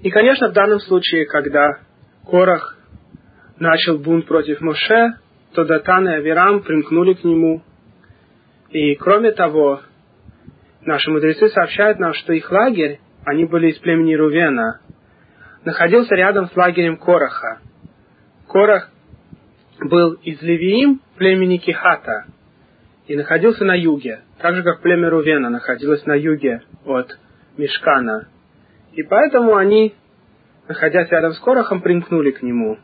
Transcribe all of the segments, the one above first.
И, конечно, в данном случае, когда Корах начал бунт против Моше, то Датан и Авирам примкнули к нему. И, кроме того, наши мудрецы сообщают нам, что их лагерь, они были из племени Рувена, находился рядом с лагерем Кораха. Корах был из Левиим племени Кихата и находился на юге, так же как племя Рувена находилось на юге от Мешкана. И поэтому они, находясь рядом с Корохом, примкнули к нему.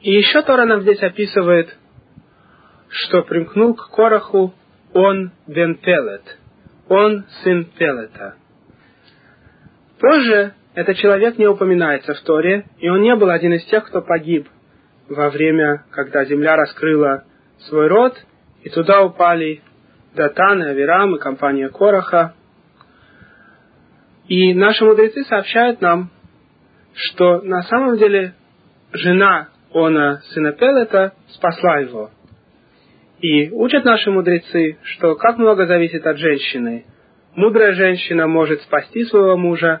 И еще Тора нам здесь описывает, что примкнул к Короху он бен Пелет, он сын Пелета. Позже этот человек не упоминается в Торе, и он не был один из тех, кто погиб во время, когда земля раскрыла свой род, и туда упали Датан, Авирам и компания Короха. И наши мудрецы сообщают нам, что на самом деле жена Она, сына Пелета, спасла его. И учат наши мудрецы, что как много зависит от женщины. Мудрая женщина может спасти своего мужа,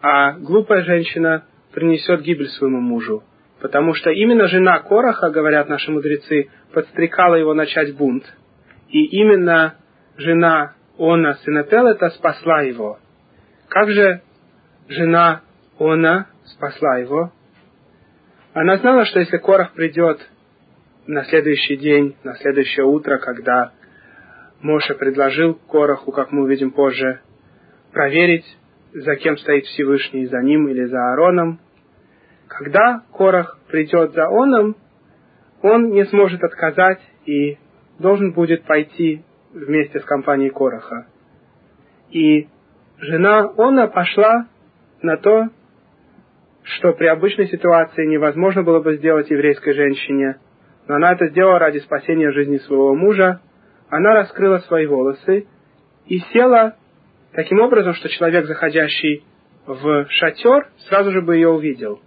а глупая женщина принесет гибель своему мужу. Потому что именно жена Короха, говорят наши мудрецы, подстрекала его начать бунт. И именно жена Она, сына Пелета, спасла его. Как же жена Она спасла его? Она знала, что если Корах придет на следующий день, на следующее утро, когда Моша предложил Кораху, как мы увидим позже, проверить, за кем стоит Всевышний, за ним или за Аароном, когда Корах придет за Оном, он не сможет отказать и должен будет пойти вместе с компанией Кораха. И жена Она пошла на то, что при обычной ситуации невозможно было бы сделать еврейской женщине, но она это сделала ради спасения жизни своего мужа. Она раскрыла свои волосы и села таким образом, что человек, заходящий в шатер, сразу же бы ее увидел.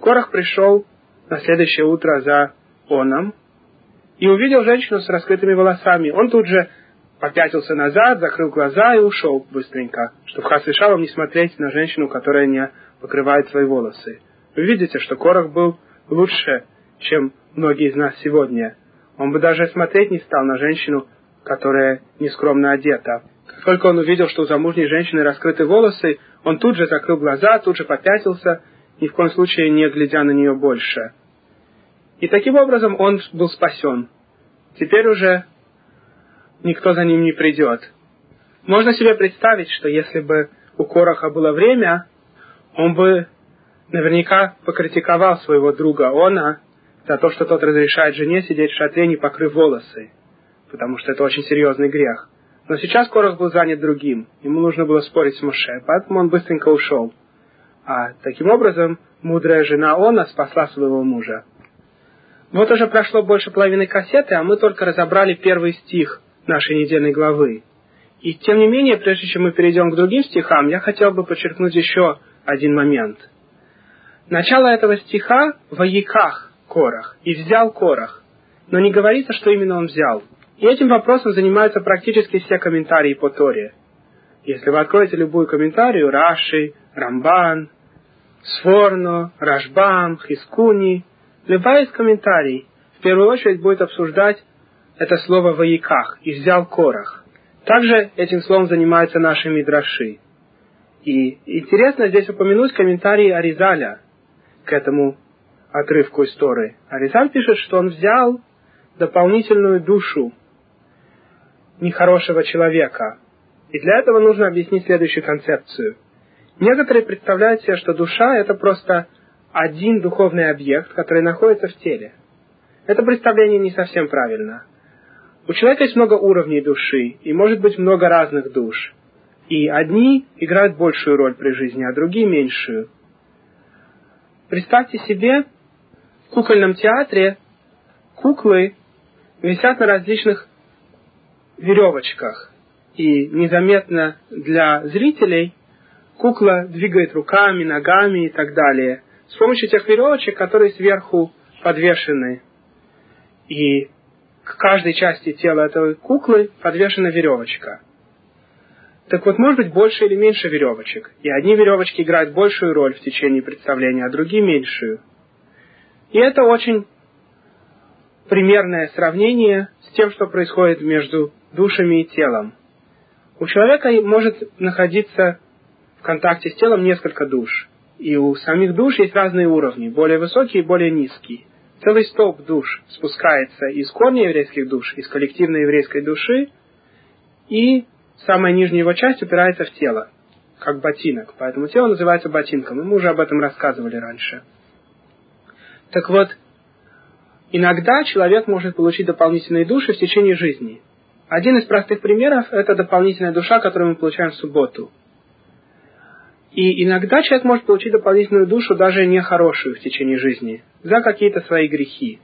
Корах пришел на следующее утро за Оном и увидел женщину с раскрытыми волосами. Он тут же попятился назад, закрыл глаза и ушел быстренько, чтобы Хасвишалом не смотреть на женщину, которая не покрывает свои волосы. Вы видите, что Корах был лучше, чем многие из нас сегодня. Он бы даже смотреть не стал на женщину, которая нескромно одета. Как только он увидел, что у замужней женщины раскрыты волосы, он тут же закрыл глаза, тут же попятился, ни в коем случае не глядя на нее больше. И таким образом он был спасен. Теперь уже никто за ним не придет. Можно себе представить, что если бы у Короха было время, он бы наверняка покритиковал своего друга Она за то, что тот разрешает жене сидеть в шатре, не покрыв волосы, потому что это очень серьезный грех. Но сейчас Корох был занят другим, ему нужно было спорить с Моше, поэтому он быстренько ушел. А таким образом мудрая жена Она спасла своего мужа. Вот уже прошло больше половины кассеты, а мы только разобрали первый стих нашей недельной главы. И тем не менее, прежде чем мы перейдем к другим стихам, я хотел бы подчеркнуть еще один момент. Начало этого стиха в Аяках Корах, и взял Корах. Но не говорится, что именно он взял. И этим вопросом занимаются практически все комментарии по Торе. Если вы откроете любую комментарию, Раши, Рамбан, Сфорно, Рашбам, Хискуни, любая из комментариев в первую очередь будет обсуждать это слово в Аяках, и взял Корах. Также этим словом занимаются наши мидраши. И интересно здесь упомянуть комментарий Аризаля к этому отрывку истории. Аризаль пишет, что он взял дополнительную душу нехорошего человека. И для этого нужно объяснить следующую концепцию. Некоторые представляют себе, что душа – это просто один духовный объект, который находится в теле. Это представление не совсем правильно. У человека есть много уровней души, и может быть много разных душ. И одни играют большую роль при жизни, а другие меньшую. Представьте себе, в кукольном театре куклы висят на различных веревочках. И незаметно для зрителей кукла двигает руками, ногами и так далее. С помощью тех веревочек, которые сверху подвешены. И к каждой части тела этой куклы подвешена веревочка. Так вот, может быть больше или меньше веревочек. И одни веревочки играют большую роль в течение представления, а другие меньшую. И это очень примерное сравнение с тем, что происходит между душами и телом. У человека может находиться в контакте с телом несколько душ. И у самих душ есть разные уровни, более высокие и более низкие. Целый столб душ спускается из корня еврейских душ, из коллективной еврейской души, и самая нижняя его часть упирается в тело, как ботинок. Поэтому тело называется ботинком, и мы уже об этом рассказывали раньше. Так вот, иногда человек может получить дополнительные души в течение жизни. Один из простых примеров – это дополнительная душа, которую мы получаем в субботу. И иногда человек может получить дополнительную душу, даже нехорошую в течение жизни, за какие-то свои грехи.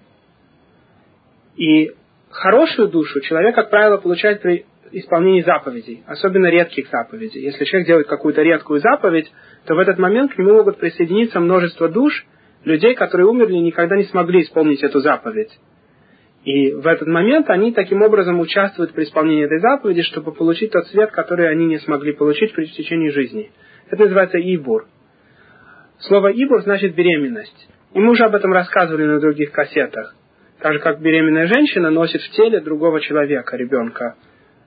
И хорошую душу человек, как правило, получает при исполнении заповедей, особенно редких заповедей. Если человек делает какую-то редкую заповедь, то в этот момент к нему могут присоединиться множество душ, людей, которые умерли и никогда не смогли исполнить эту заповедь. И в этот момент они таким образом участвуют при исполнении этой заповеди, чтобы получить тот свет, который они не смогли получить при течении жизни. Это называется ибур. Слово ибур значит беременность. И мы уже об этом рассказывали на других кассетах. Так же, как беременная женщина носит в теле другого человека, ребенка,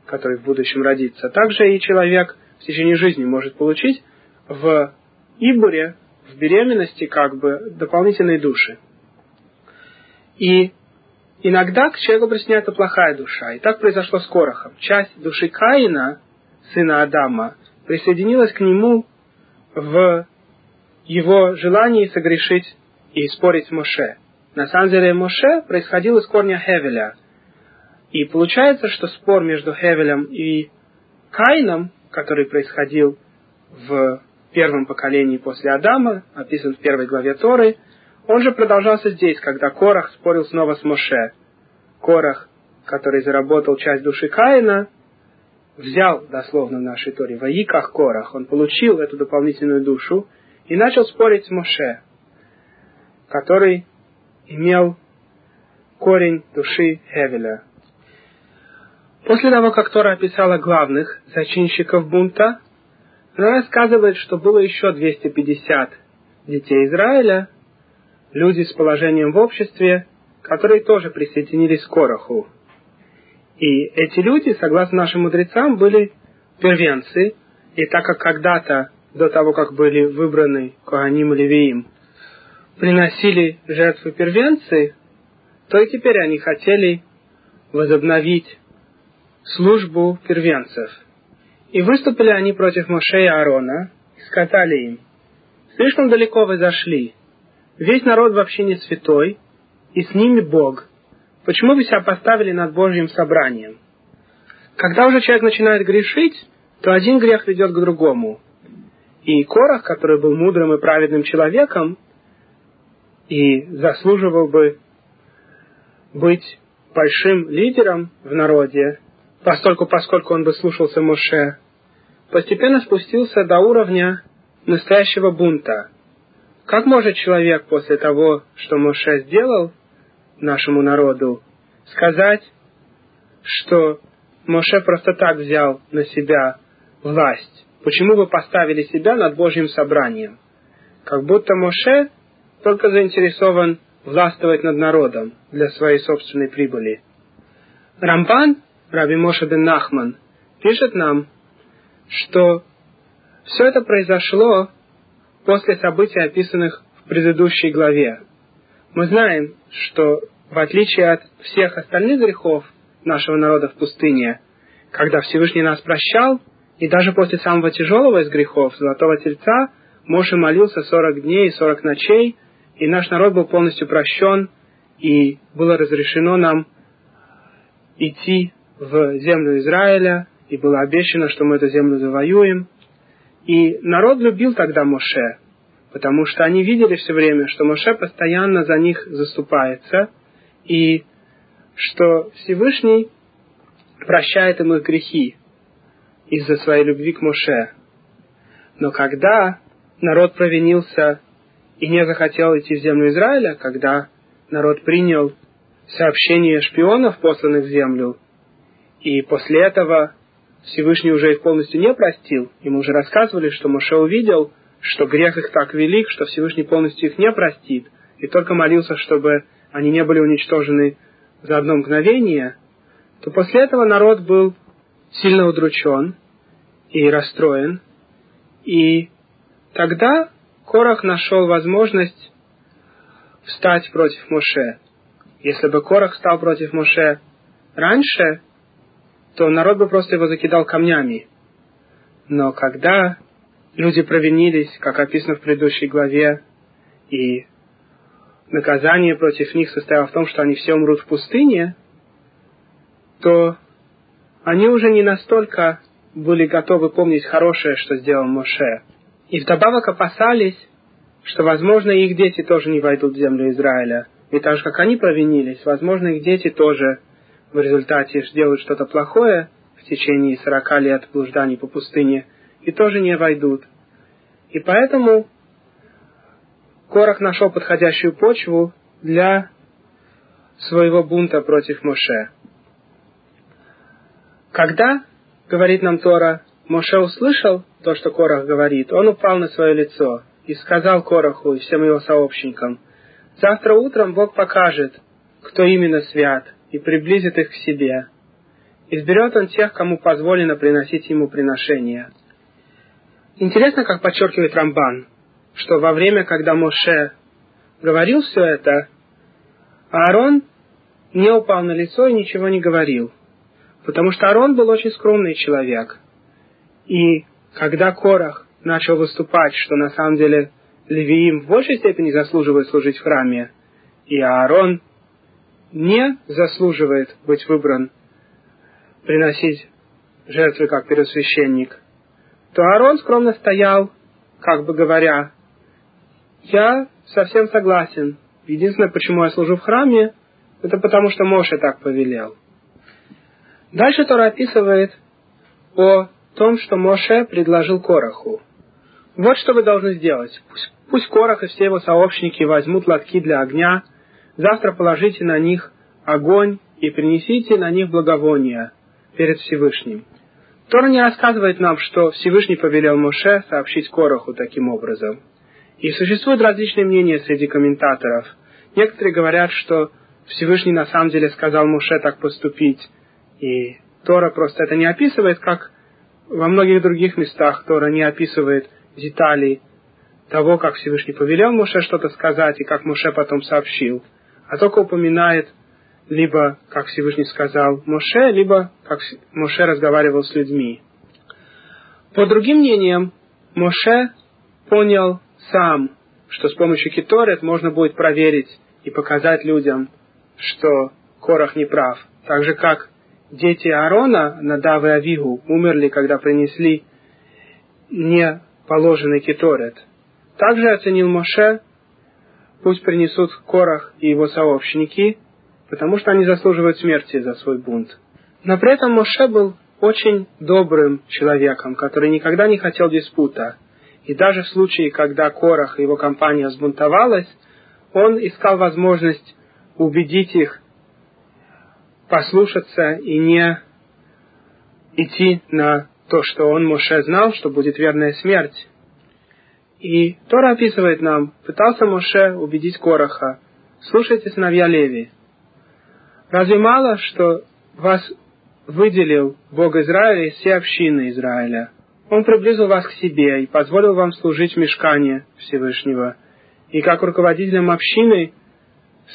который в будущем родится. Также и человек в течение жизни может получить в ибуре, в беременности, как бы, дополнительные души. И иногда к человеку присоединяется плохая душа. И так произошло с Корохом. Часть души Каина, сына Адама, присоединилась к нему в его желании согрешить и спорить с Моше. На самом деле Моше происходил из корня Хевеля. И получается, что спор между Хевелем и Каином, который происходил в первом поколении после Адама, описан в первой главе Торы, он же продолжался здесь, когда Корах спорил снова с Моше. Корах, который заработал часть души Каина, взял, дословно в нашей Торе, Ваиках Корах, он получил эту дополнительную душу и начал спорить с Моше, который имел корень души Хевеля. После того, как Тора описала главных зачинщиков бунта, она рассказывает, что было еще 250 детей Израиля, люди с положением в обществе, которые тоже присоединились к Короху. И эти люди, согласно нашим мудрецам, были первенцы, и так как когда-то, до того, как были выбраны Коаним и Левиим, приносили жертвы первенцы, то и теперь они хотели возобновить службу первенцев. И выступили они против Моше и Аарона и сказали им, «Слишком далеко вы зашли. Весь народ вообще не святой, и с ними Бог. Почему вы себя поставили над Божьим собранием? Когда уже человек начинает грешить, то один грех ведет к другому. И Корах, который был мудрым и праведным человеком, и заслуживал бы быть большим лидером в народе, поскольку, поскольку он бы слушался Моше, постепенно спустился до уровня настоящего бунта. Как может человек после того, что Моше сделал, нашему народу, сказать, что Моше просто так взял на себя власть. Почему вы поставили себя над Божьим собранием? Как будто Моше только заинтересован властвовать над народом для своей собственной прибыли. Рамбан, Раби Моше бен Нахман, пишет нам, что все это произошло после событий, описанных в предыдущей главе. Мы знаем, что в отличие от всех остальных грехов нашего народа в пустыне, когда Всевышний нас прощал, и даже после самого тяжелого из грехов, Золотого Тельца, Моше молился 40 дней и 40 ночей, и наш народ был полностью прощен, и было разрешено нам идти в землю Израиля, и было обещано, что мы эту землю завоюем. И народ любил тогда Моше, потому что они видели все время, что Моше постоянно за них заступается, и что Всевышний прощает им их грехи из-за своей любви к Моше. Но когда народ провинился и не захотел идти в землю Израиля, когда народ принял сообщение шпионов, посланных в землю, и после этого Всевышний уже их полностью не простил, мы уже рассказывали, что Моше увидел, что грех их так велик, что Всевышний полностью их не простит, и только молился, чтобы они не были уничтожены за одно мгновение, то после этого народ был сильно удручен и расстроен, и тогда Корах нашел возможность встать против Моше. Если бы Корах стал против Моше раньше, то народ бы просто его закидал камнями. Но когда люди провинились, как описано в предыдущей главе, и наказание против них состояло в том, что они все умрут в пустыне, то они уже не настолько были готовы помнить хорошее, что сделал Моше. И вдобавок опасались, что, возможно, их дети тоже не войдут в землю Израиля. И так же, как они провинились, возможно, их дети тоже в результате сделают что-то плохое в течение сорока лет блужданий по пустыне и тоже не войдут. И поэтому Корах нашел подходящую почву для своего бунта против Моше. Когда, говорит нам Тора, Моше услышал то, что Корах говорит, он упал на свое лицо и сказал Кораху и всем его сообщникам, «Завтра утром Бог покажет, кто именно свят, и приблизит их к себе. Изберет он тех, кому позволено приносить ему приношения». Интересно, как подчеркивает Рамбан, что во время, когда Моше говорил все это, Аарон не упал на лицо и ничего не говорил, потому что Аарон был очень скромный человек. И когда Корах начал выступать, что на самом деле Левиим в большей степени заслуживает служить в храме, и Аарон не заслуживает быть выбран приносить жертвы как первосвященник, то Аарон скромно стоял, как бы говоря, я совсем согласен. Единственное, почему я служу в храме, это потому, что Моше так повелел. Дальше Тора описывает о том, что Моше предложил Короху. Вот что вы должны сделать. Пусть, пусть Корох и все его сообщники возьмут лотки для огня, завтра положите на них огонь и принесите на них благовония перед Всевышним. Тора не рассказывает нам, что Всевышний повелел Моше сообщить Короху таким образом. И существуют различные мнения среди комментаторов. Некоторые говорят, что Всевышний на самом деле сказал Моше так поступить, и Тора просто это не описывает, как во многих других местах Тора не описывает деталей того, как Всевышний повелел Моше что-то сказать и как Моше потом сообщил, а только упоминает либо как Всевышний сказал Моше, либо как Моше разговаривал с людьми. По другим мнениям, Моше понял сам, что с помощью Киторет можно будет проверить и показать людям, что Корах не прав. Так же, как дети Аарона, Надав и Авигу, умерли, когда принесли не положенный Киторет. Также оценил Моше, пусть принесут Корах и его сообщники, потому что они заслуживают смерти за свой бунт. Но при этом Моше был очень добрым человеком, который никогда не хотел диспута. И даже в случае, когда Корах и его компания сбунтовалась, он искал возможность убедить их послушаться и не идти на то, что он, Моше, знал, что будет верная смерть. И Тора описывает нам, пытался Моше убедить Кораха, слушайте, сыновья Леви, разве мало, что вас выделил Бог Израиля из всей общины Израиля? Он приблизил вас к себе и позволил вам служить в мешкане Всевышнего, и как руководителям общины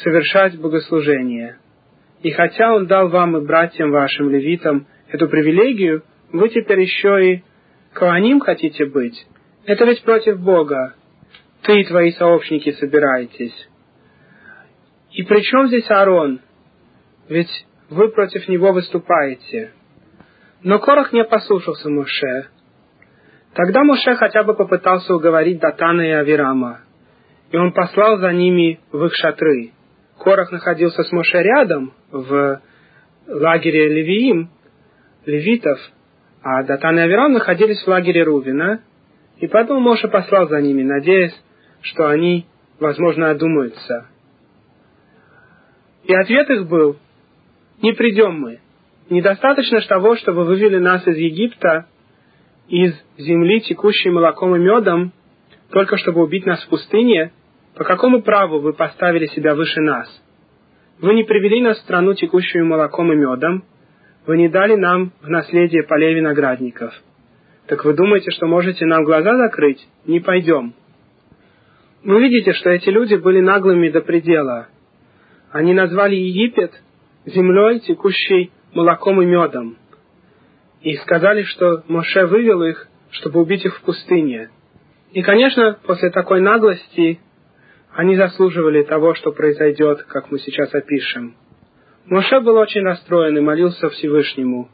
совершать богослужение. И хотя Он дал вам и братьям вашим, левитам, эту привилегию, вы теперь еще и Коаним хотите быть. Это ведь против Бога. Ты и твои сообщники собираетесь. И при чем здесь Аарон? Ведь вы против него выступаете. Но Корах не послушался Моше, Тогда Моше хотя бы попытался уговорить Датана и Авирама, и он послал за ними в их шатры. Корах находился с Моше рядом, в лагере Левиим, левитов, а Датан и Авирам находились в лагере Рувина, и поэтому Моше послал за ними, надеясь, что они, возможно, одумаются. И ответ их был, не придем мы, недостаточно того, чтобы вывели нас из Египта, из земли, текущей молоком и медом, только чтобы убить нас в пустыне, по какому праву вы поставили себя выше нас? Вы не привели нас в страну, текущую молоком и медом, вы не дали нам в наследие полей виноградников. Так вы думаете, что можете нам глаза закрыть? Не пойдем. Вы видите, что эти люди были наглыми до предела. Они назвали Египет землей, текущей молоком и медом. И сказали, что Моше вывел их, чтобы убить их в пустыне. И, конечно, после такой наглости они заслуживали того, что произойдет, как мы сейчас опишем. Моше был очень расстроен и молился Всевышнему.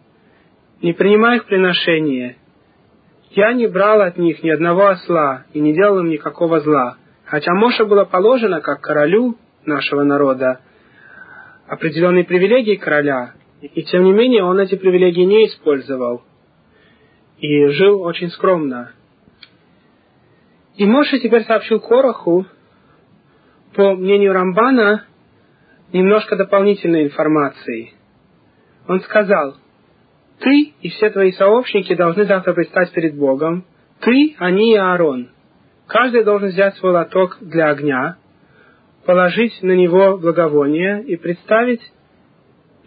«Не принимай их приношения. Я не брал от них ни одного осла и не делал им никакого зла. Хотя Моше было положено, как королю нашего народа, определенные привилегии короля, и тем не менее он эти привилегии не использовал и жил очень скромно. И Моше теперь сообщил Короху, по мнению Рамбана, немножко дополнительной информации. Он сказал, ты и все твои сообщники должны завтра предстать перед Богом, ты, они и Аарон. Каждый должен взять свой лоток для огня, положить на него благовоние и представить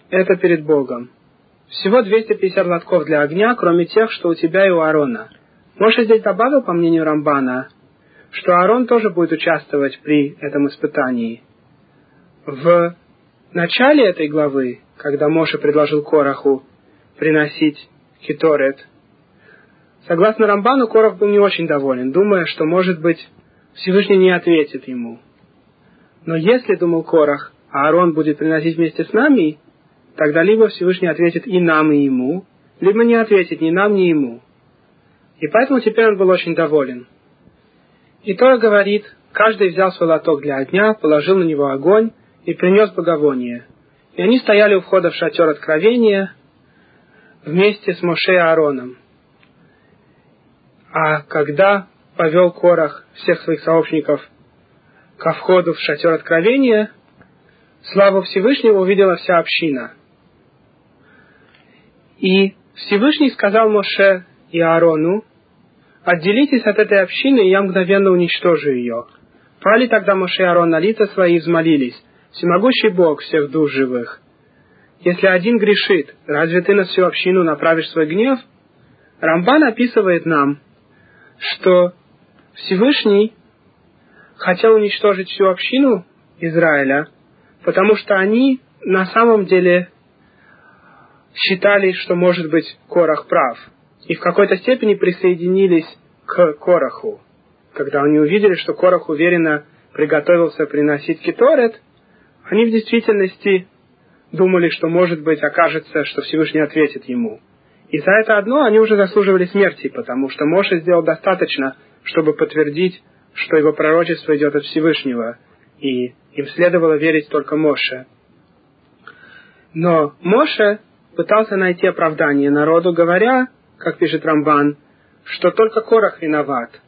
это перед Богом. Всего 250 лотков для огня, кроме тех, что у тебя и у Аарона. Может, здесь добавил, по мнению Рамбана, что Аарон тоже будет участвовать при этом испытании. В начале этой главы, когда Моше предложил Кораху приносить хиторет, согласно Рамбану, Корах был не очень доволен, думая, что, может быть, Всевышний не ответит ему. Но если, думал Корах, Аарон будет приносить вместе с нами, тогда либо Всевышний ответит и нам, и ему, либо не ответит ни нам, ни ему. И поэтому теперь он был очень доволен. И Тора говорит, каждый взял свой лоток для огня, положил на него огонь и принес благовоние. И они стояли у входа в шатер откровения вместе с Моше и Аароном. А когда повел Корах всех своих сообщников ко входу в шатер откровения, славу Всевышнего увидела вся община. И Всевышний сказал Моше и Аарону, «Отделитесь от этой общины, и я мгновенно уничтожу ее». Пали тогда Моше и Аарон на лица свои и взмолились, «Всемогущий Бог всех душ живых, если один грешит, разве ты на всю общину направишь свой гнев?» Рамбан описывает нам, что Всевышний хотел уничтожить всю общину Израиля, потому что они на самом деле считали, что может быть Корах прав, и в какой-то степени присоединились к Кораху. Когда они увидели, что Корах уверенно приготовился приносить киторет, они в действительности думали, что, может быть, окажется, что Всевышний ответит ему. И за это одно они уже заслуживали смерти, потому что Моше сделал достаточно, чтобы подтвердить, что его пророчество идет от Всевышнего, и им следовало верить только Моше. Но Моше пытался найти оправдание народу, говоря, как пишет Рамбан, что только Корах виноват.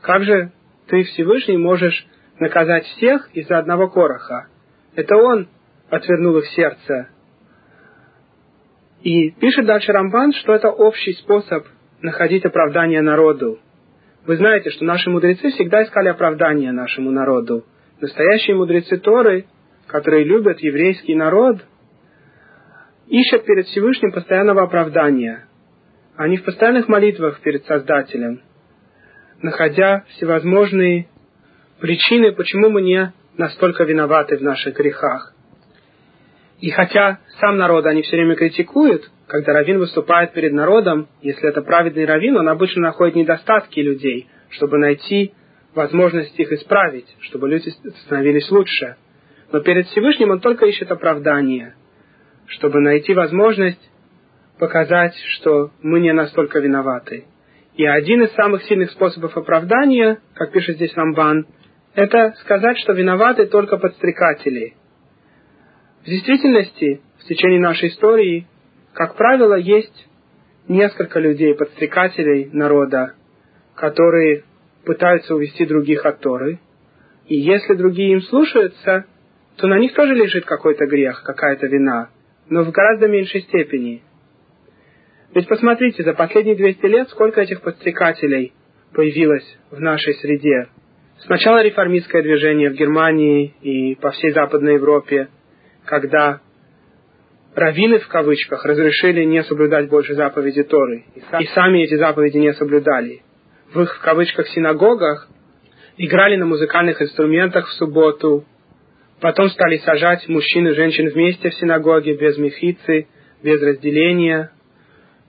Как же ты, Всевышний, можешь наказать всех из-за одного Короха? Это он отвернул их сердце. И пишет дальше Рамбан, что это общий способ находить оправдание народу. Вы знаете, что наши мудрецы всегда искали оправдание нашему народу. Настоящие мудрецы Торы, которые любят еврейский народ, ищут перед Всевышним постоянного оправдания. Они в постоянных молитвах перед Создателем, находя всевозможные причины, почему мы не настолько виноваты в наших грехах. И хотя сам народ они все время критикуют, когда раввин выступает перед народом, если это праведный раввин, он обычно находит недостатки людей, чтобы найти возможность их исправить, чтобы люди становились лучше. Но перед Всевышним он только ищет оправдание, чтобы найти возможность показать, что мы не настолько виноваты. И один из самых сильных способов оправдания, как пишет здесь Рамбан, это сказать, что виноваты только подстрекатели. В действительности, в течение нашей истории, как правило, есть несколько людей, подстрекателей народа, которые пытаются увести других от Торы, и если другие им слушаются, то на них тоже лежит какой-то грех, какая-то вина, но в гораздо меньшей степени – Ведь посмотрите, за последние 200 лет сколько этих подстрекателей появилось в нашей среде. Сначала реформистское движение в Германии и по всей Западной Европе, когда раввины в кавычках разрешили не соблюдать больше заповеди Торы, и сами эти заповеди не соблюдали. В их в кавычках синагогах играли на музыкальных инструментах в субботу, потом стали сажать мужчин и женщин вместе в синагоге без мехицы, без разделения,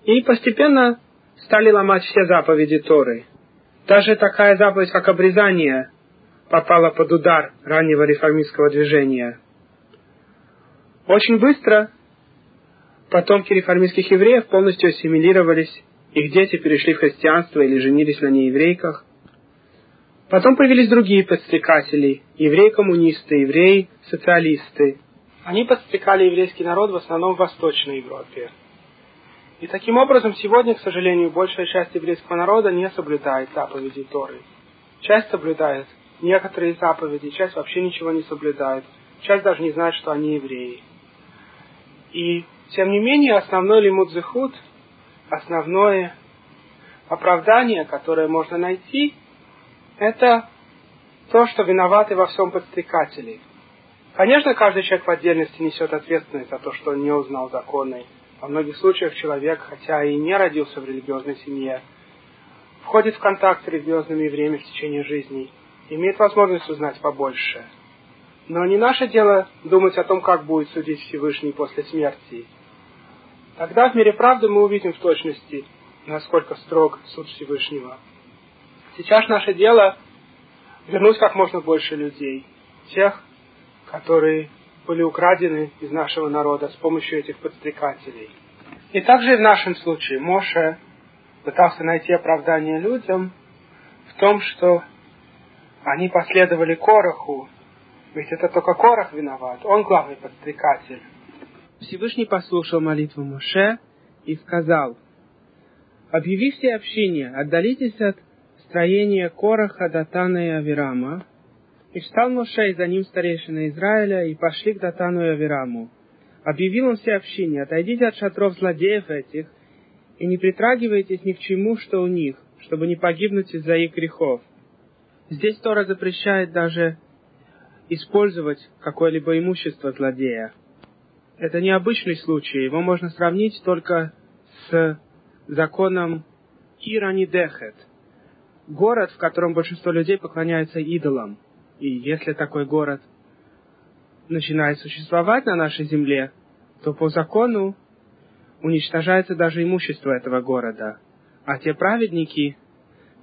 и постепенно стали ломать все заповеди Торы. Даже такая заповедь, как обрезание, попала под удар раннего реформистского движения. Очень быстро потомки реформистских евреев полностью ассимилировались, их дети перешли в христианство или женились на нееврейках. Потом появились другие подстрекатели, евреи-коммунисты, евреи-социалисты. Они подстрекали еврейский народ в основном в Восточной Европе. И таким образом сегодня, к сожалению, большая часть еврейского народа не соблюдает заповеди Торы. Часть соблюдает некоторые заповеди, часть вообще ничего не соблюдает, часть даже не знает, что они евреи. И, тем не менее, основной зехут, основное оправдание, которое можно найти, это то, что виноваты во всем подстрекатели. Конечно, каждый человек в отдельности несет ответственность за то, что он не узнал законы во многих случаях человек, хотя и не родился в религиозной семье, входит в контакт с религиозными евреями в течение жизни, имеет возможность узнать побольше. Но не наше дело думать о том, как будет судить Всевышний после смерти. Тогда в мире правды мы увидим в точности, насколько строг суд Всевышнего. Сейчас наше дело вернуть как можно больше людей, тех, которые были украдены из нашего народа с помощью этих подстрекателей. И также и в нашем случае Моше пытался найти оправдание людям в том, что они последовали Короху, ведь это только Корох виноват, он главный подстрекатель. Всевышний послушал молитву Моше и сказал, «Объяви все общине, отдалитесь от строения Короха, Датана и Авирама, и встал Моше и за ним старейшина Израиля, и пошли к Датану и Авираму. Объявил он все общине, отойдите от шатров злодеев этих, и не притрагивайтесь ни к чему, что у них, чтобы не погибнуть из-за их грехов. Здесь Тора запрещает даже использовать какое-либо имущество злодея. Это необычный случай, его можно сравнить только с законом Ирани Дехет, город, в котором большинство людей поклоняются идолам – и если такой город начинает существовать на нашей земле, то по закону уничтожается даже имущество этого города. А те праведники,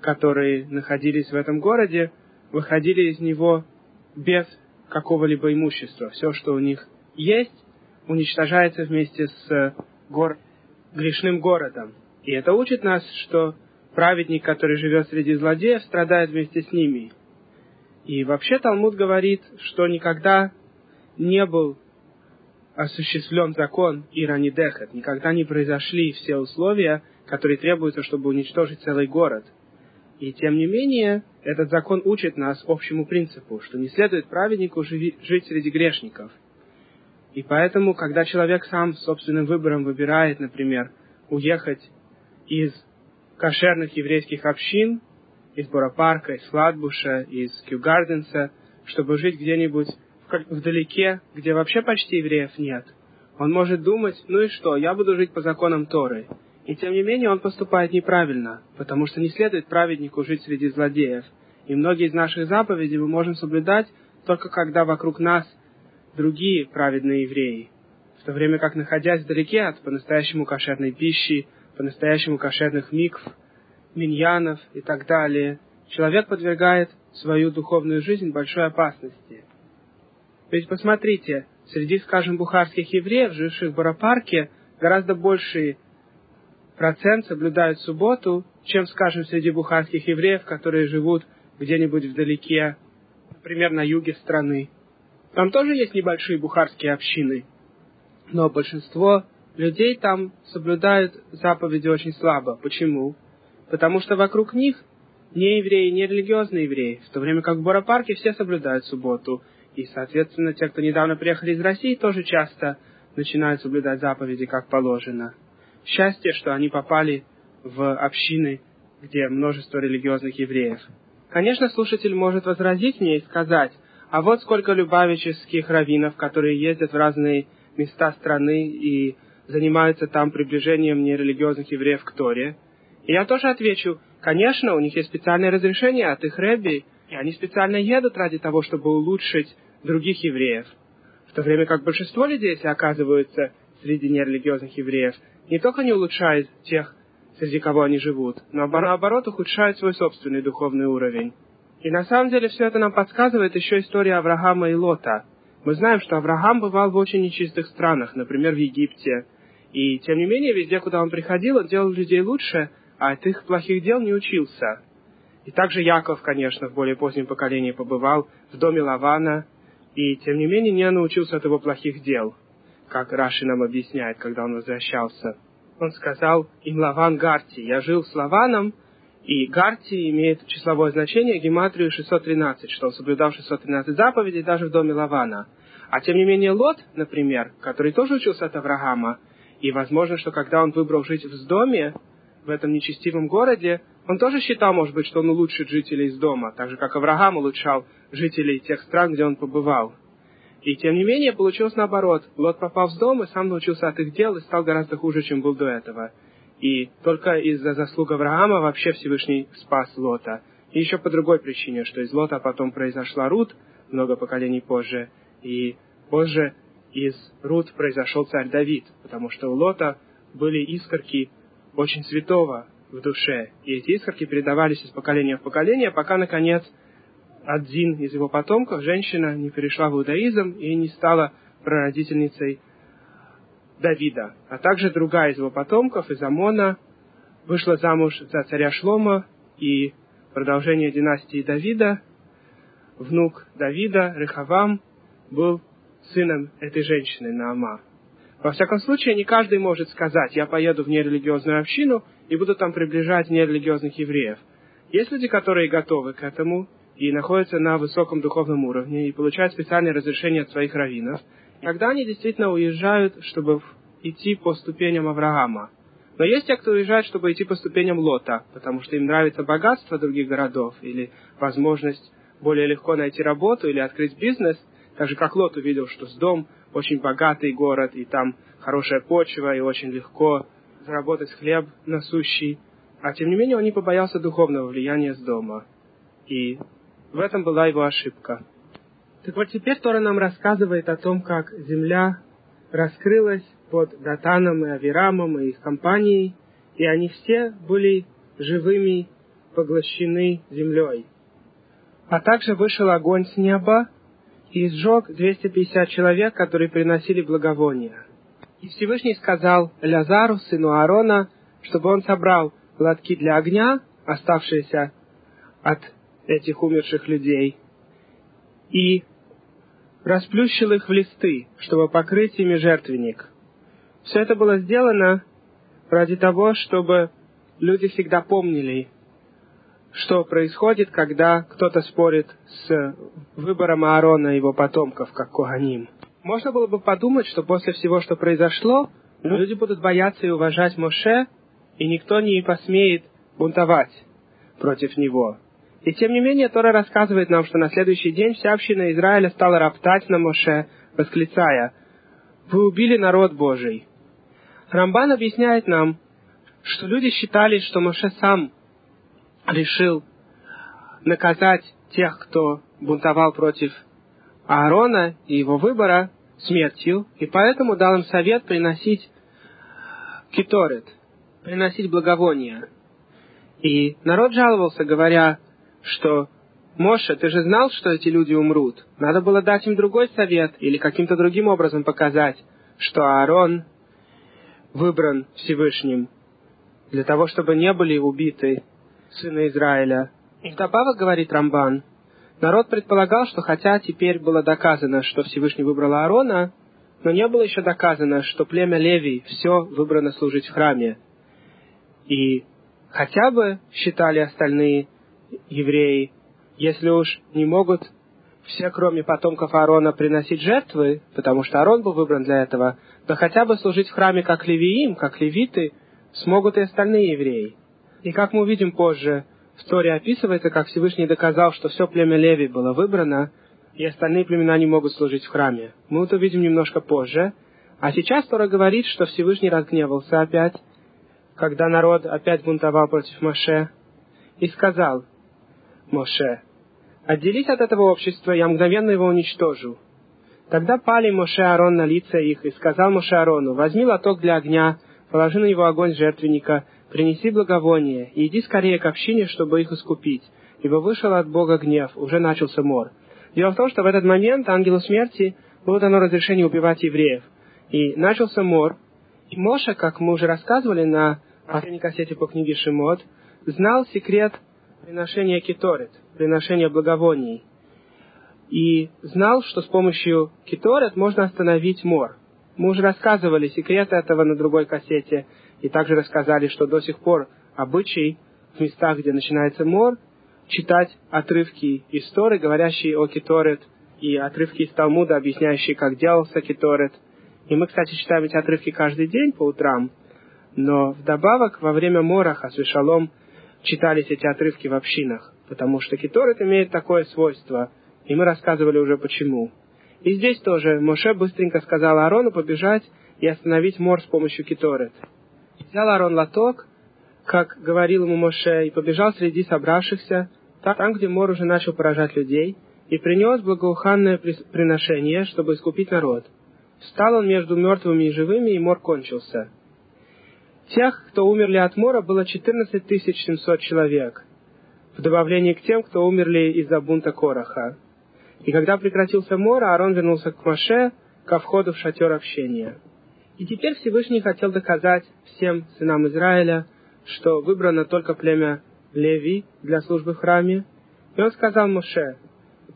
которые находились в этом городе, выходили из него без какого-либо имущества. Все, что у них есть, уничтожается вместе с гор... грешным городом. И это учит нас, что праведник, который живет среди злодеев, страдает вместе с ними. И вообще Талмуд говорит, что никогда не был осуществлен закон Иранидехет, никогда не произошли все условия, которые требуются, чтобы уничтожить целый город. И тем не менее, этот закон учит нас общему принципу, что не следует праведнику жить среди грешников. И поэтому, когда человек сам собственным выбором выбирает, например, уехать из кошерных еврейских общин из Боропарка, из Флатбуша, из Кьюгарденса, чтобы жить где-нибудь вдалеке, где вообще почти евреев нет. Он может думать, ну и что, я буду жить по законам Торы. И тем не менее он поступает неправильно, потому что не следует праведнику жить среди злодеев. И многие из наших заповедей мы можем соблюдать только когда вокруг нас другие праведные евреи. В то время как, находясь вдалеке от по-настоящему кошерной пищи, по-настоящему кошерных микв, миньянов и так далее, человек подвергает свою духовную жизнь большой опасности. Ведь посмотрите, среди, скажем, бухарских евреев, живших в Барапарке, гораздо больший процент соблюдают субботу, чем, скажем, среди бухарских евреев, которые живут где-нибудь вдалеке, например, на юге страны. Там тоже есть небольшие бухарские общины, но большинство людей там соблюдают заповеди очень слабо. Почему? потому что вокруг них не евреи, не религиозные евреи, в то время как в Боропарке все соблюдают субботу, и, соответственно, те, кто недавно приехали из России, тоже часто начинают соблюдать заповеди как положено. счастье, что они попали в общины, где множество религиозных евреев. Конечно, слушатель может возразить мне и сказать, а вот сколько любавических раввинов, которые ездят в разные места страны и занимаются там приближением нерелигиозных евреев к Торе. И я тоже отвечу, конечно, у них есть специальное разрешение от их рэбби, и они специально едут ради того, чтобы улучшить других евреев. В то время как большинство людей, если оказываются среди нерелигиозных евреев, не только не улучшают тех, среди кого они живут, но наоборот ухудшают свой собственный духовный уровень. И на самом деле все это нам подсказывает еще история Авраама и Лота. Мы знаем, что Авраам бывал в очень нечистых странах, например, в Египте. И тем не менее, везде, куда он приходил, он делал людей лучше, а от их плохих дел не учился. И также Яков, конечно, в более позднем поколении побывал в доме Лавана, и тем не менее не научился от его плохих дел, как Раши нам объясняет, когда он возвращался. Он сказал им Лаван Гарти, я жил с Лаваном, и Гарти имеет числовое значение гематрию 613, что он соблюдал 613 заповедей даже в доме Лавана. А тем не менее Лот, например, который тоже учился от Авраама, и возможно, что когда он выбрал жить в доме, в этом нечестивом городе, он тоже считал, может быть, что он улучшит жителей из дома, так же, как Авраам улучшал жителей тех стран, где он побывал. И тем не менее, получилось наоборот. Лот попал в дом и сам научился от их дел и стал гораздо хуже, чем был до этого. И только из-за заслуг Авраама вообще Всевышний спас Лота. И еще по другой причине, что из Лота потом произошла Рут, много поколений позже, и позже из Рут произошел царь Давид, потому что у Лота были искорки очень святого в душе. И эти искорки передавались из поколения в поколение, пока, наконец, один из его потомков, женщина, не перешла в иудаизм и не стала прародительницей Давида. А также другая из его потомков, из Амона, вышла замуж за царя Шлома, и продолжение династии Давида, внук Давида, Рехавам, был сыном этой женщины, Наама. Во всяком случае, не каждый может сказать, я поеду в нерелигиозную общину и буду там приближать нерелигиозных евреев. Есть люди, которые готовы к этому и находятся на высоком духовном уровне и получают специальное разрешение от своих раввинов, когда они действительно уезжают, чтобы идти по ступеням Авраама. Но есть те, кто уезжает, чтобы идти по ступеням Лота, потому что им нравится богатство других городов или возможность более легко найти работу или открыть бизнес, так же как Лот увидел, что с дом очень богатый город, и там хорошая почва, и очень легко заработать хлеб насущий. А тем не менее он не побоялся духовного влияния с дома. И в этом была его ошибка. Так вот теперь Тора нам рассказывает о том, как земля раскрылась под Датаном и Авирамом и их компанией, и они все были живыми поглощены землей. А также вышел огонь с неба и сжег 250 человек, которые приносили благовония. И Всевышний сказал Лязару, сыну Аарона, чтобы он собрал лотки для огня, оставшиеся от этих умерших людей, и расплющил их в листы, чтобы покрыть ими жертвенник. Все это было сделано ради того, чтобы люди всегда помнили что происходит, когда кто-то спорит с выбором Аарона и его потомков, как Коганим. Можно было бы подумать, что после всего, что произошло, люди будут бояться и уважать Моше, и никто не посмеет бунтовать против него. И тем не менее, Тора рассказывает нам, что на следующий день вся община Израиля стала роптать на Моше, восклицая, «Вы убили народ Божий». Рамбан объясняет нам, что люди считали, что Моше сам решил наказать тех, кто бунтовал против Аарона и его выбора смертью, и поэтому дал им совет приносить киторет, приносить благовония. И народ жаловался, говоря, что Моша, ты же знал, что эти люди умрут. Надо было дать им другой совет или каким-то другим образом показать, что Аарон выбран Всевышним для того, чтобы не были убиты сына Израиля. И вдобавок, говорит Рамбан, народ предполагал, что хотя теперь было доказано, что Всевышний выбрал Аарона, но не было еще доказано, что племя Левий все выбрано служить в храме. И хотя бы считали остальные евреи, если уж не могут все, кроме потомков Аарона, приносить жертвы, потому что Аарон был выбран для этого, но хотя бы служить в храме как левиим, как левиты, смогут и остальные евреи. И как мы увидим позже, в Торе описывается, как Всевышний доказал, что все племя Леви было выбрано, и остальные племена не могут служить в храме. Мы это увидим немножко позже. А сейчас Тора говорит, что Всевышний разгневался опять, когда народ опять бунтовал против Моше, и сказал, Моше, отделись от этого общества, я мгновенно его уничтожу. Тогда пали Моше Аарон на лица их, и сказал Моше Аарону, возьми лоток для огня, положи на него огонь жертвенника, принеси благовоние, и иди скорее к общине, чтобы их искупить, ибо вышел от Бога гнев, уже начался мор. Дело в том, что в этот момент ангелу смерти было дано разрешение убивать евреев. И начался мор. И Моша, как мы уже рассказывали на последней кассете по книге Шимот, знал секрет приношения киторет, приношения благовоний. И знал, что с помощью киторет можно остановить мор. Мы уже рассказывали секрет этого на другой кассете, и также рассказали, что до сих пор обычай в местах, где начинается мор, читать отрывки истории, говорящие о Киторет, и отрывки из Талмуда, объясняющие, как делался Киторет. И мы, кстати, читаем эти отрывки каждый день по утрам, но вдобавок во время Мораха с Вишалом читались эти отрывки в общинах, потому что Киторет имеет такое свойство, и мы рассказывали уже почему. И здесь тоже Моше быстренько сказал Аарону побежать и остановить мор с помощью Киторет. Взял Аарон лоток, как говорил ему Моше, и побежал среди собравшихся, там, где мор уже начал поражать людей, и принес благоуханное приношение, чтобы искупить народ. Встал он между мертвыми и живыми, и мор кончился. Тех, кто умерли от мора, было 14 700 человек, в добавлении к тем, кто умерли из-за бунта Короха. И когда прекратился мор, Аарон вернулся к Маше, ко входу в шатер общения. И теперь Всевышний хотел доказать всем сынам Израиля, что выбрано только племя Леви для службы в храме. И он сказал Моше,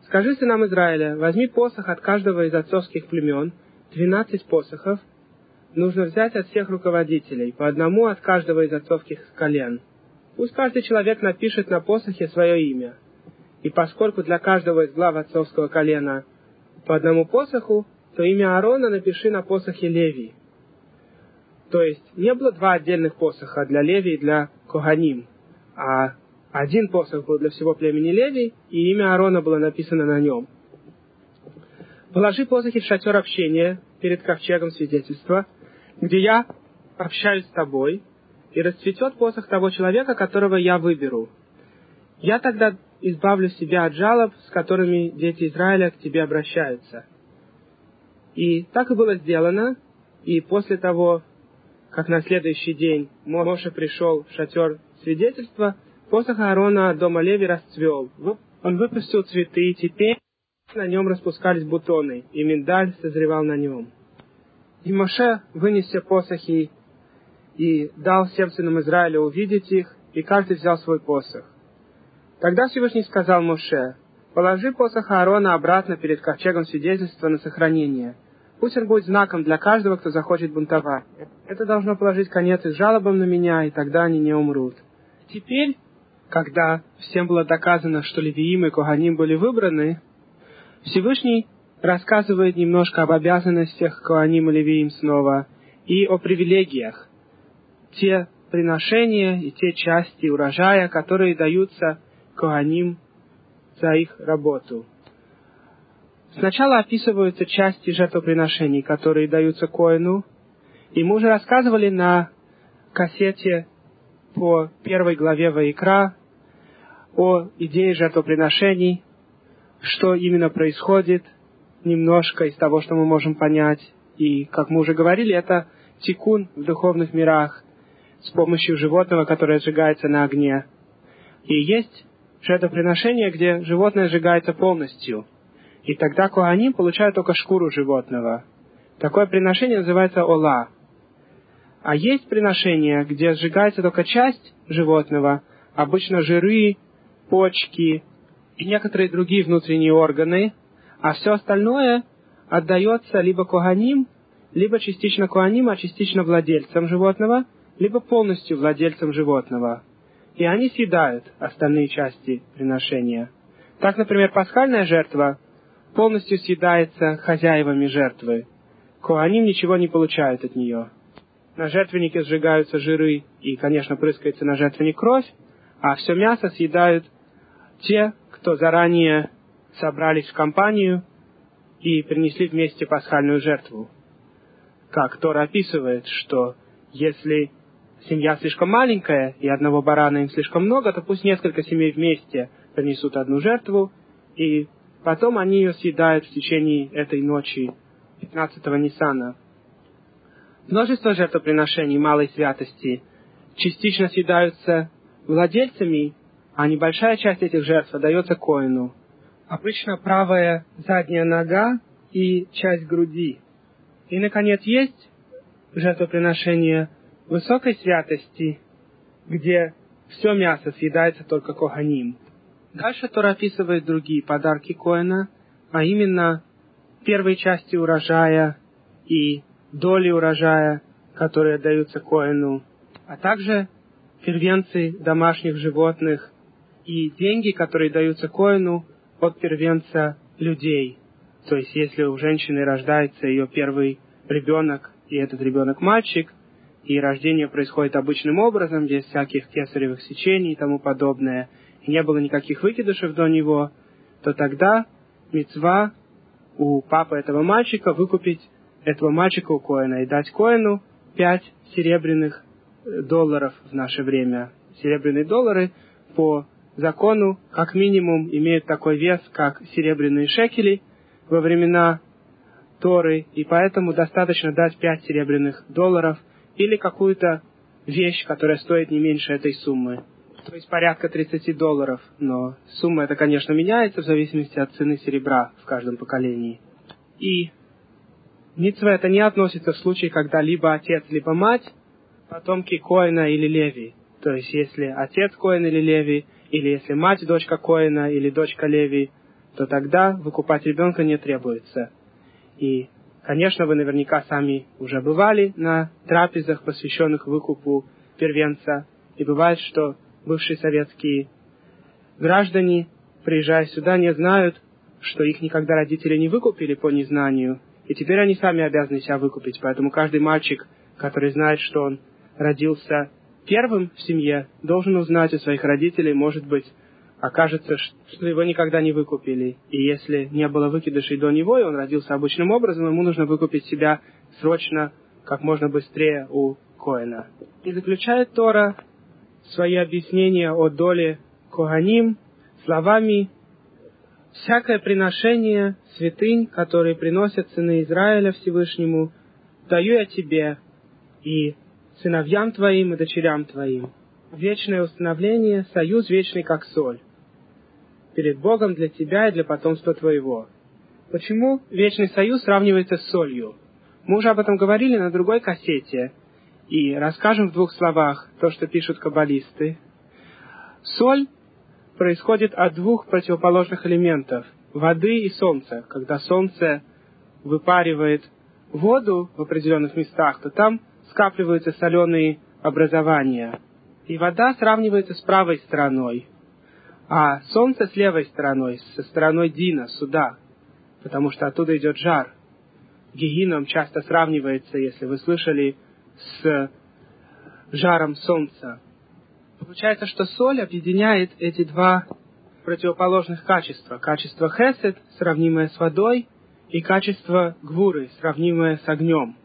«Скажи сынам Израиля, возьми посох от каждого из отцовских племен, двенадцать посохов, нужно взять от всех руководителей, по одному от каждого из отцовских колен. Пусть каждый человек напишет на посохе свое имя. И поскольку для каждого из глав отцовского колена по одному посоху, то имя Аарона напиши на посохе Леви. То есть не было два отдельных посоха для Леви и для Коганим, а один посох был для всего племени Леви, и имя Аарона было написано на нем. Положи посохи в шатер общения перед ковчегом свидетельства, где я общаюсь с тобой, и расцветет посох того человека, которого я выберу. Я тогда избавлю себя от жалоб, с которыми дети Израиля к тебе обращаются. И так и было сделано, и после того, как на следующий день Моше пришел в шатер свидетельства, посох Аарона дома Леви расцвел. Он выпустил цветы, и теперь на нем распускались бутоны, и миндаль созревал на нем. И Моше, вынесся посохи, и дал всем сынам Израиля увидеть их, и каждый взял свой посох. Тогда Всевышний сказал Моше, «Положи посох Аарона обратно перед ковчегом свидетельства на сохранение, Пусть он будет знаком для каждого, кто захочет бунтовать. Это должно положить конец их жалобам на меня, и тогда они не умрут. Теперь, когда всем было доказано, что Левиим и Коганим были выбраны, Всевышний рассказывает немножко об обязанностях Коаним и Левиим снова и о привилегиях. Те приношения и те части урожая, которые даются Коаним за их работу. Сначала описываются части жертвоприношений, которые даются Коину, и мы уже рассказывали на кассете по первой главе Ваикра о идее жертвоприношений, что именно происходит, немножко из того, что мы можем понять. И, как мы уже говорили, это тикун в духовных мирах с помощью животного, которое сжигается на огне. И есть жертвоприношение, где животное сжигается полностью – и тогда Коаним получают только шкуру животного. Такое приношение называется ола. А есть приношение, где сжигается только часть животного, обычно жиры, почки и некоторые другие внутренние органы, а все остальное отдается либо коганим, либо частично коаним, а частично владельцам животного, либо полностью владельцам животного. И они съедают остальные части приношения. Так, например, пасхальная жертва – полностью съедается хозяевами жертвы. Коаним ничего не получают от нее. На жертвеннике сжигаются жиры и, конечно, прыскается на жертвенник кровь, а все мясо съедают те, кто заранее собрались в компанию и принесли вместе пасхальную жертву. Как Тора описывает, что если семья слишком маленькая и одного барана им слишком много, то пусть несколько семей вместе принесут одну жертву, и потом они ее съедают в течение этой ночи 15-го Ниссана. Множество жертвоприношений малой святости частично съедаются владельцами, а небольшая часть этих жертв отдается коину. Обычно правая задняя нога и часть груди. И, наконец, есть жертвоприношение высокой святости, где все мясо съедается только коханим. Дальше Тора описывает другие подарки Коина, а именно первой части урожая и доли урожая, которые даются Коину, а также первенцы домашних животных и деньги, которые даются Коину от первенца людей. То есть, если у женщины рождается ее первый ребенок, и этот ребенок мальчик, и рождение происходит обычным образом, без всяких кесаревых сечений и тому подобное, и не было никаких выкидышев до него, то тогда мецва у папы этого мальчика выкупить этого мальчика у Коина и дать Коину пять серебряных э, долларов в наше время. Серебряные доллары по закону как минимум имеют такой вес, как серебряные шекели во времена Торы, и поэтому достаточно дать пять серебряных долларов или какую-то вещь, которая стоит не меньше этой суммы. То есть порядка 30 долларов, но сумма эта, конечно, меняется в зависимости от цены серебра в каждом поколении. И Митцва это не относится в случае, когда либо отец, либо мать, потомки Коина или Леви. То есть, если отец Коин или Леви, или если мать дочка Коина или дочка Леви, то тогда выкупать ребенка не требуется. И, конечно, вы наверняка сами уже бывали на трапезах, посвященных выкупу первенца. И бывает, что бывшие советские граждане, приезжая сюда, не знают, что их никогда родители не выкупили по незнанию, и теперь они сами обязаны себя выкупить. Поэтому каждый мальчик, который знает, что он родился первым в семье, должен узнать у своих родителей, может быть, окажется, что его никогда не выкупили. И если не было выкидышей до него, и он родился обычным образом, ему нужно выкупить себя срочно, как можно быстрее у Коэна. И заключает Тора свои объяснения о доле Коганим словами всякое приношение святынь, которые приносят сыны Израиля Всевышнему, даю я тебе и сыновьям твоим и дочерям твоим. Вечное установление, союз вечный, как соль. Перед Богом для тебя и для потомства твоего. Почему вечный союз сравнивается с солью? Мы уже об этом говорили на другой кассете. И расскажем в двух словах то, что пишут каббалисты. Соль происходит от двух противоположных элементов – воды и солнца. Когда солнце выпаривает воду в определенных местах, то там скапливаются соленые образования. И вода сравнивается с правой стороной, а солнце с левой стороной, со стороной Дина, суда, потому что оттуда идет жар. Гигином часто сравнивается, если вы слышали, с жаром солнца. Получается, что соль объединяет эти два противоположных качества. Качество хесед, сравнимое с водой, и качество гвуры, сравнимое с огнем.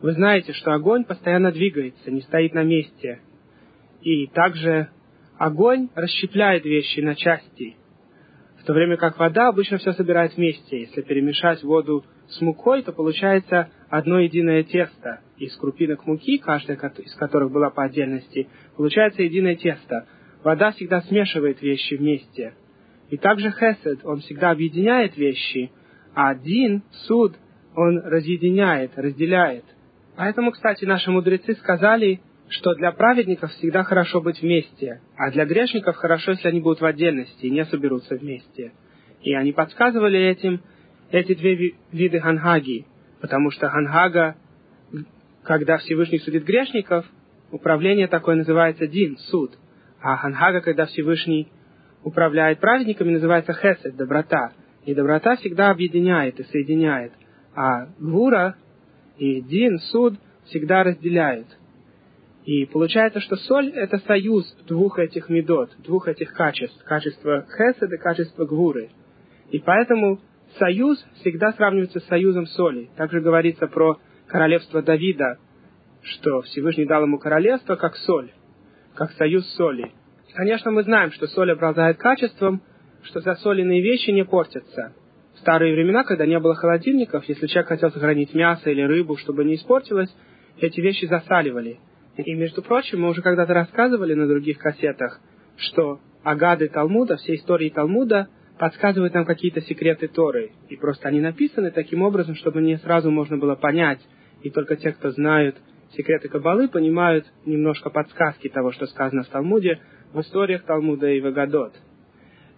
Вы знаете, что огонь постоянно двигается, не стоит на месте. И также огонь расщепляет вещи на части, в то время как вода обычно все собирает вместе. Если перемешать воду с мукой, то получается одно единое тесто. Из крупинок муки, каждая из которых была по отдельности, получается единое тесто. Вода всегда смешивает вещи вместе. И также хесед, он всегда объединяет вещи, а дин, суд, он разъединяет, разделяет. Поэтому, кстати, наши мудрецы сказали, что для праведников всегда хорошо быть вместе, а для грешников хорошо, если они будут в отдельности и не соберутся вместе. И они подсказывали этим эти две виды ханхаги, потому что ханхага, когда Всевышний судит грешников, управление такое называется дин, суд, а ханхага, когда Всевышний управляет праведниками, называется хесед, доброта. И доброта всегда объединяет и соединяет. А гвура и дин, суд всегда разделяют. И получается, что соль – это союз двух этих медот, двух этих качеств, качества хесед и качества гвуры. И поэтому союз всегда сравнивается с союзом соли. Также говорится про королевство Давида, что Всевышний дал ему королевство как соль, как союз соли. Конечно, мы знаем, что соль обладает качеством, что засоленные вещи не портятся. Старые времена, когда не было холодильников, если человек хотел сохранить мясо или рыбу, чтобы не испортилось, эти вещи засаливали. И, между прочим, мы уже когда-то рассказывали на других кассетах, что агады Талмуда, все истории Талмуда подсказывают нам какие-то секреты Торы. И просто они написаны таким образом, чтобы не сразу можно было понять. И только те, кто знают секреты Кабалы, понимают немножко подсказки того, что сказано в Талмуде, в историях Талмуда и в Агадот.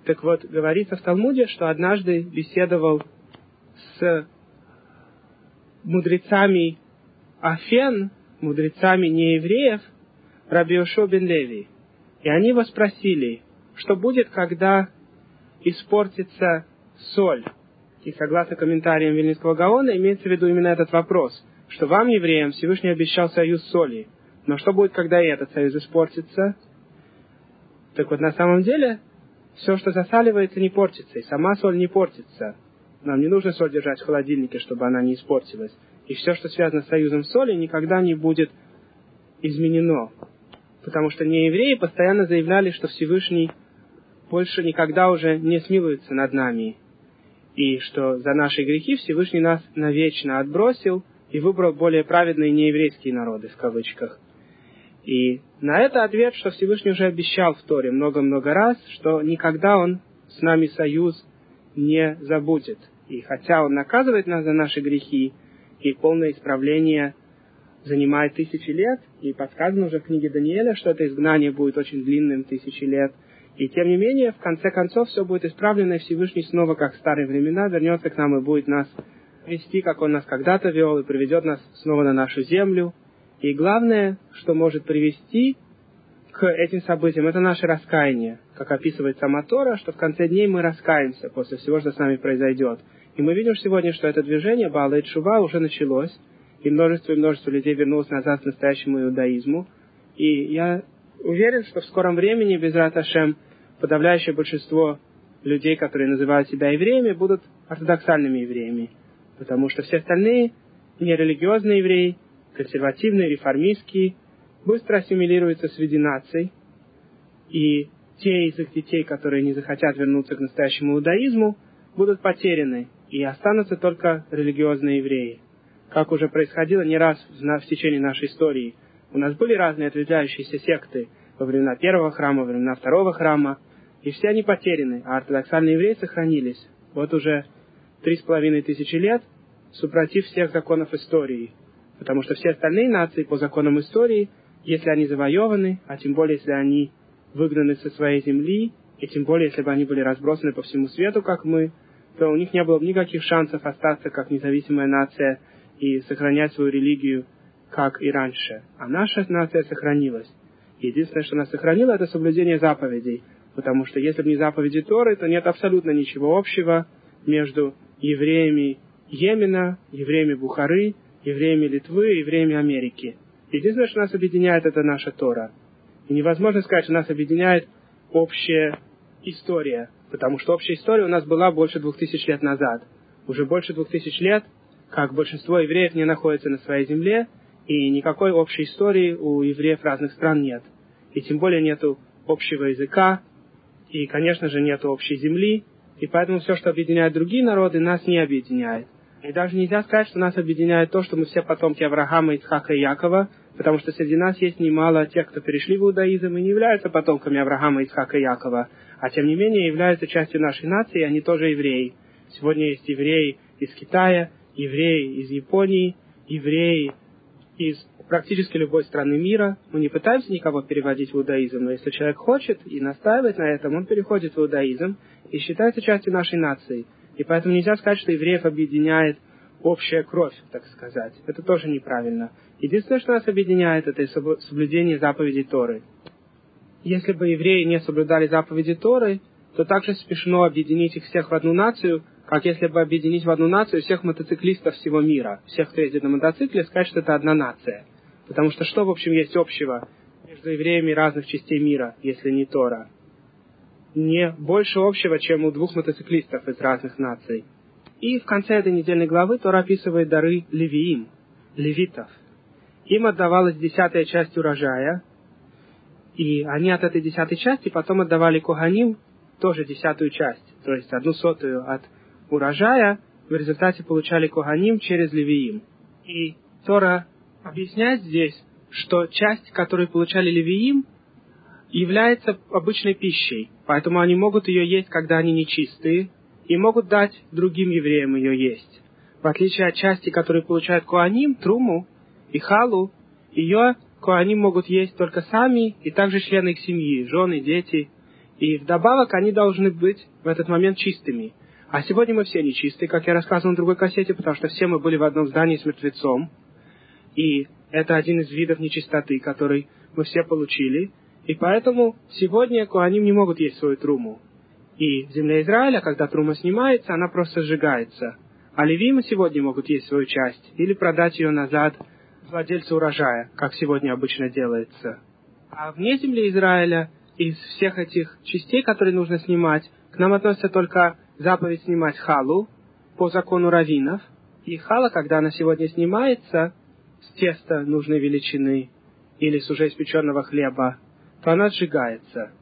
Так вот, говорится в Талмуде, что однажды беседовал с мудрецами Афен, мудрецами неевреев, Рабиошо бен Леви. И они его спросили, что будет, когда испортится соль. И согласно комментариям Вильнинского Гаона, имеется в виду именно этот вопрос, что вам, евреям, Всевышний обещал союз соли. Но что будет, когда и этот союз испортится? Так вот, на самом деле, все, что засаливается, не портится, и сама соль не портится. Нам не нужно соль держать в холодильнике, чтобы она не испортилась. И все, что связано с союзом соли, никогда не будет изменено. Потому что неевреи постоянно заявляли, что Всевышний больше никогда уже не смилуется над нами. И что за наши грехи Всевышний нас навечно отбросил и выбрал более праведные нееврейские народы, в кавычках. И на это ответ, что Всевышний уже обещал в Торе много-много раз, что никогда Он с нами союз не забудет. И хотя Он наказывает нас за наши грехи, и полное исправление занимает тысячи лет, и подсказано уже в книге Даниэля, что это изгнание будет очень длинным, тысячи лет. И тем не менее, в конце концов, все будет исправлено, и Всевышний снова, как в старые времена, вернется к нам и будет нас вести, как Он нас когда-то вел, и приведет нас снова на нашу землю, и главное, что может привести к этим событиям, это наше раскаяние. Как описывает сама Тора, что в конце дней мы раскаемся после всего, что с нами произойдет. И мы видим сегодня, что это движение Баала и Чува уже началось, и множество и множество людей вернулось назад к настоящему иудаизму. И я уверен, что в скором времени, без Раташем, подавляющее большинство людей, которые называют себя евреями, будут ортодоксальными евреями. Потому что все остальные нерелигиозные евреи консервативные, реформистские, быстро ассимилируются среди наций, и те из их детей, которые не захотят вернуться к настоящему иудаизму, будут потеряны, и останутся только религиозные евреи. Как уже происходило не раз в течение нашей истории. У нас были разные ответвляющиеся секты во времена первого храма, во времена второго храма, и все они потеряны, а ортодоксальные евреи сохранились. Вот уже три с половиной тысячи лет, супротив всех законов истории – Потому что все остальные нации по законам истории, если они завоеваны, а тем более если они выгнаны со своей земли, и тем более если бы они были разбросаны по всему свету, как мы, то у них не было бы никаких шансов остаться как независимая нация и сохранять свою религию, как и раньше. А наша нация сохранилась. Единственное, что нас сохранило, это соблюдение заповедей. Потому что если бы не заповеди Торы, то нет абсолютно ничего общего между евреями Йемена, евреями Бухары евреями Литвы, евреями Америки. Единственное, что нас объединяет, это наша Тора. И невозможно сказать, что нас объединяет общая история, потому что общая история у нас была больше двух тысяч лет назад. Уже больше двух тысяч лет, как большинство евреев не находится на своей земле, и никакой общей истории у евреев разных стран нет. И тем более нету общего языка, и, конечно же, нету общей земли, и поэтому все, что объединяет другие народы, нас не объединяет. И даже нельзя сказать, что нас объединяет то, что мы все потомки Авраама, Ицхака и Якова, потому что среди нас есть немало тех, кто перешли в иудаизм и не являются потомками Авраама, Ицхака и Якова, а тем не менее являются частью нашей нации, они тоже евреи. Сегодня есть евреи из Китая, евреи из Японии, евреи из практически любой страны мира. Мы не пытаемся никого переводить в иудаизм, но если человек хочет и настаивает на этом, он переходит в иудаизм и считается частью нашей нации – и поэтому нельзя сказать, что евреев объединяет общая кровь, так сказать. Это тоже неправильно. Единственное, что нас объединяет, это соблюдение заповедей Торы. Если бы евреи не соблюдали заповеди Торы, то также смешно объединить их всех в одну нацию, как если бы объединить в одну нацию всех мотоциклистов всего мира, всех, кто ездит на мотоцикле, сказать, что это одна нация. Потому что что, в общем, есть общего между евреями разных частей мира, если не Тора? Не больше общего, чем у двух мотоциклистов из разных наций. И в конце этой недельной главы Тора описывает дары левиим, левитов. Им отдавалась десятая часть урожая, и они от этой десятой части потом отдавали Коганим тоже десятую часть, то есть одну сотую от урожая, в результате получали Коганим через Левиим. И Тора объясняет здесь, что часть, которую получали Левиим, является обычной пищей, поэтому они могут ее есть, когда они нечистые, и могут дать другим евреям ее есть. В отличие от части, которую получают Куаним, Труму и Халу, ее Куаним могут есть только сами и также члены их семьи, жены, дети. И вдобавок они должны быть в этот момент чистыми. А сегодня мы все нечистые, как я рассказывал на другой кассете, потому что все мы были в одном здании с мертвецом. И это один из видов нечистоты, который мы все получили. И поэтому сегодня Куаним не могут есть свою труму. И в земле Израиля, когда трума снимается, она просто сжигается. А левимы сегодня могут есть свою часть или продать ее назад владельцу урожая, как сегодня обычно делается. А вне земли Израиля, из всех этих частей, которые нужно снимать, к нам относится только заповедь снимать халу по закону раввинов. И хала, когда она сегодня снимается с теста нужной величины или с уже испеченного хлеба, то она сжигается.